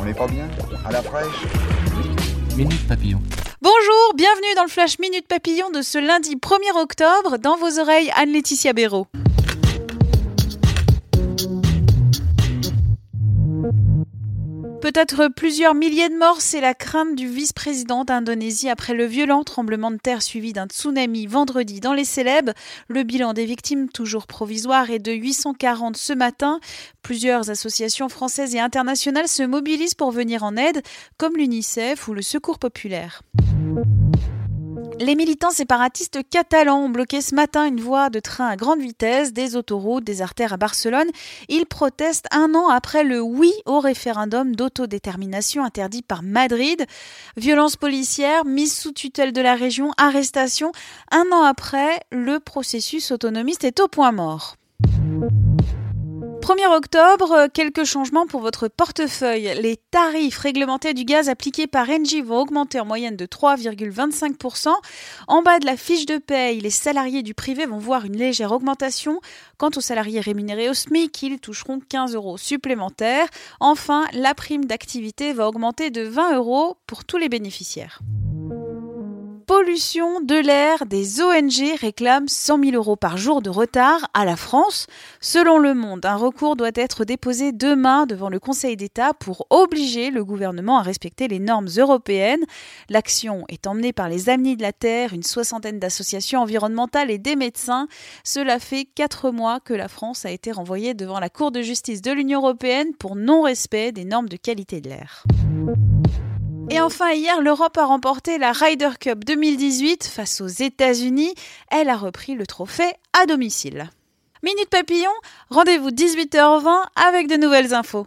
On n'est pas bien À la fraîche Minute Papillon. Bonjour, bienvenue dans le Flash Minute Papillon de ce lundi 1er octobre. Dans vos oreilles, Anne-Laetitia Béraud. Peut-être plusieurs milliers de morts, c'est la crainte du vice-président d'Indonésie après le violent tremblement de terre suivi d'un tsunami vendredi dans les Célèbres. Le bilan des victimes, toujours provisoire, est de 840 ce matin. Plusieurs associations françaises et internationales se mobilisent pour venir en aide, comme l'UNICEF ou le Secours populaire. Les militants séparatistes catalans ont bloqué ce matin une voie de train à grande vitesse, des autoroutes, des artères à Barcelone. Ils protestent un an après le oui au référendum d'autodétermination interdit par Madrid. Violence policière, mise sous tutelle de la région, arrestation. Un an après, le processus autonomiste est au point mort. 1er octobre, quelques changements pour votre portefeuille. Les tarifs réglementés du gaz appliqués par Engie vont augmenter en moyenne de 3,25%. En bas de la fiche de paye, les salariés du privé vont voir une légère augmentation. Quant aux salariés rémunérés au SMIC, ils toucheront 15 euros supplémentaires. Enfin, la prime d'activité va augmenter de 20 euros pour tous les bénéficiaires pollution de l'air, des ONG réclament 100 000 euros par jour de retard à la France. Selon Le Monde, un recours doit être déposé demain devant le Conseil d'État pour obliger le gouvernement à respecter les normes européennes. L'action est emmenée par les Amis de la Terre, une soixantaine d'associations environnementales et des médecins. Cela fait quatre mois que la France a été renvoyée devant la Cour de justice de l'Union européenne pour non-respect des normes de qualité de l'air. Et enfin, hier, l'Europe a remporté la Ryder Cup 2018 face aux États-Unis. Elle a repris le trophée à domicile. Minute Papillon, rendez-vous 18h20 avec de nouvelles infos.